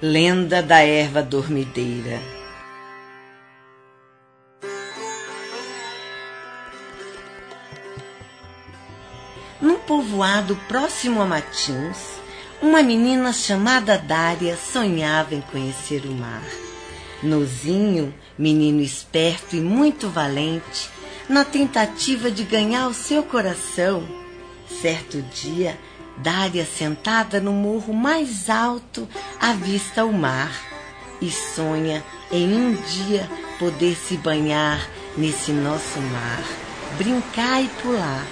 Lenda da erva dormideira. Num povoado próximo a Matins, uma menina chamada Dária sonhava em conhecer o mar. Nozinho, menino esperto e muito valente, na tentativa de ganhar o seu coração, certo dia Dária, sentada no morro mais alto, avista o mar e sonha em um dia poder se banhar nesse nosso mar, brincar e pular.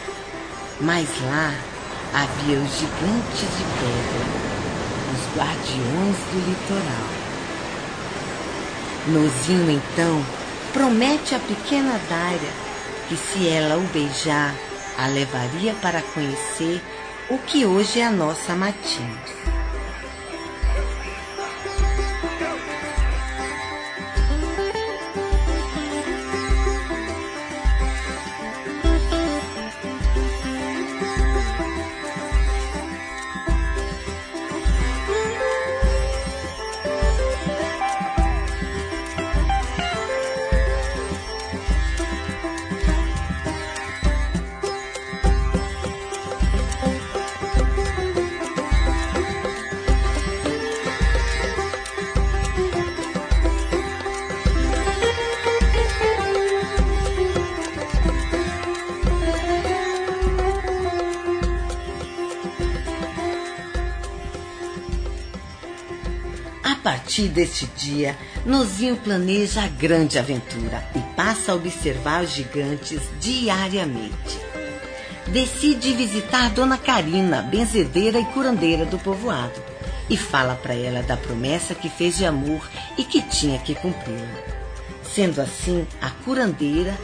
Mas lá havia os gigantes de pedra, os guardiões do litoral. Nozinho então promete à pequena Dária que se ela o beijar, a levaria para conhecer o que hoje é a nossa Matinhos. partir deste dia, Nozinho planeja a grande aventura e passa a observar os gigantes diariamente. Decide visitar Dona Carina, benzedeira e curandeira do povoado, e fala para ela da promessa que fez de amor e que tinha que cumpri-la. Sendo assim, a curandeira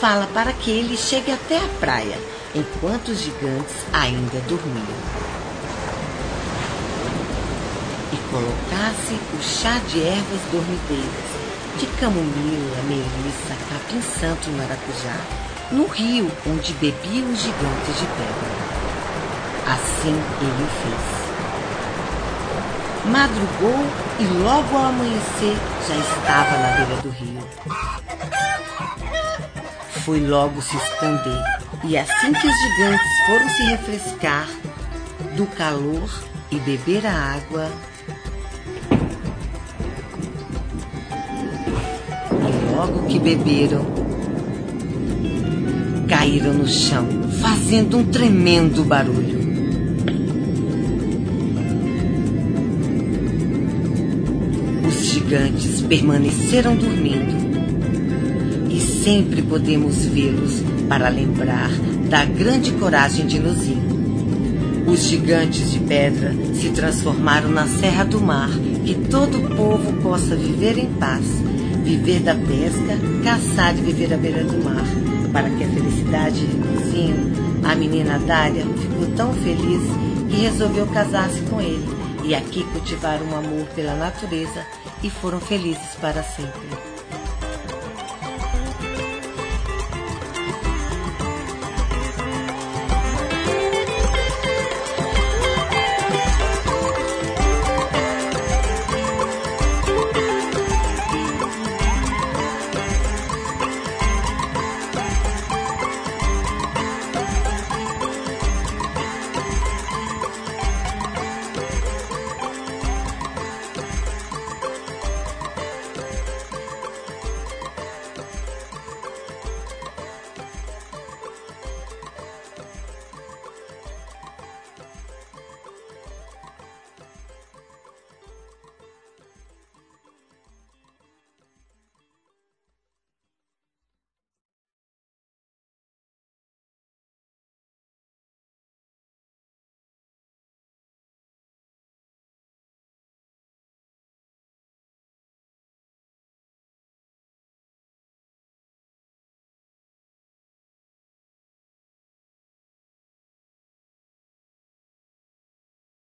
fala para que ele chegue até a praia, enquanto os gigantes ainda dormiam colocasse o chá de ervas dormideiras, de camomila, melissa, capim santo e maracujá, no rio onde bebiam os gigantes de pedra. Assim ele o fez. Madrugou e logo ao amanhecer já estava na beira do rio. Foi logo se esconder e assim que os gigantes foram se refrescar do calor e beber a água, logo que beberam, caíram no chão, fazendo um tremendo barulho. Os gigantes permaneceram dormindo e sempre podemos vê-los para lembrar da grande coragem de Nozinho. Os gigantes de pedra se transformaram na Serra do Mar, que todo o povo possa viver em paz viver da pesca, caçar e viver à beira do mar. Para que a felicidade de Luzinho, a menina Dália ficou tão feliz que resolveu casar-se com ele e aqui cultivar um amor pela natureza e foram felizes para sempre.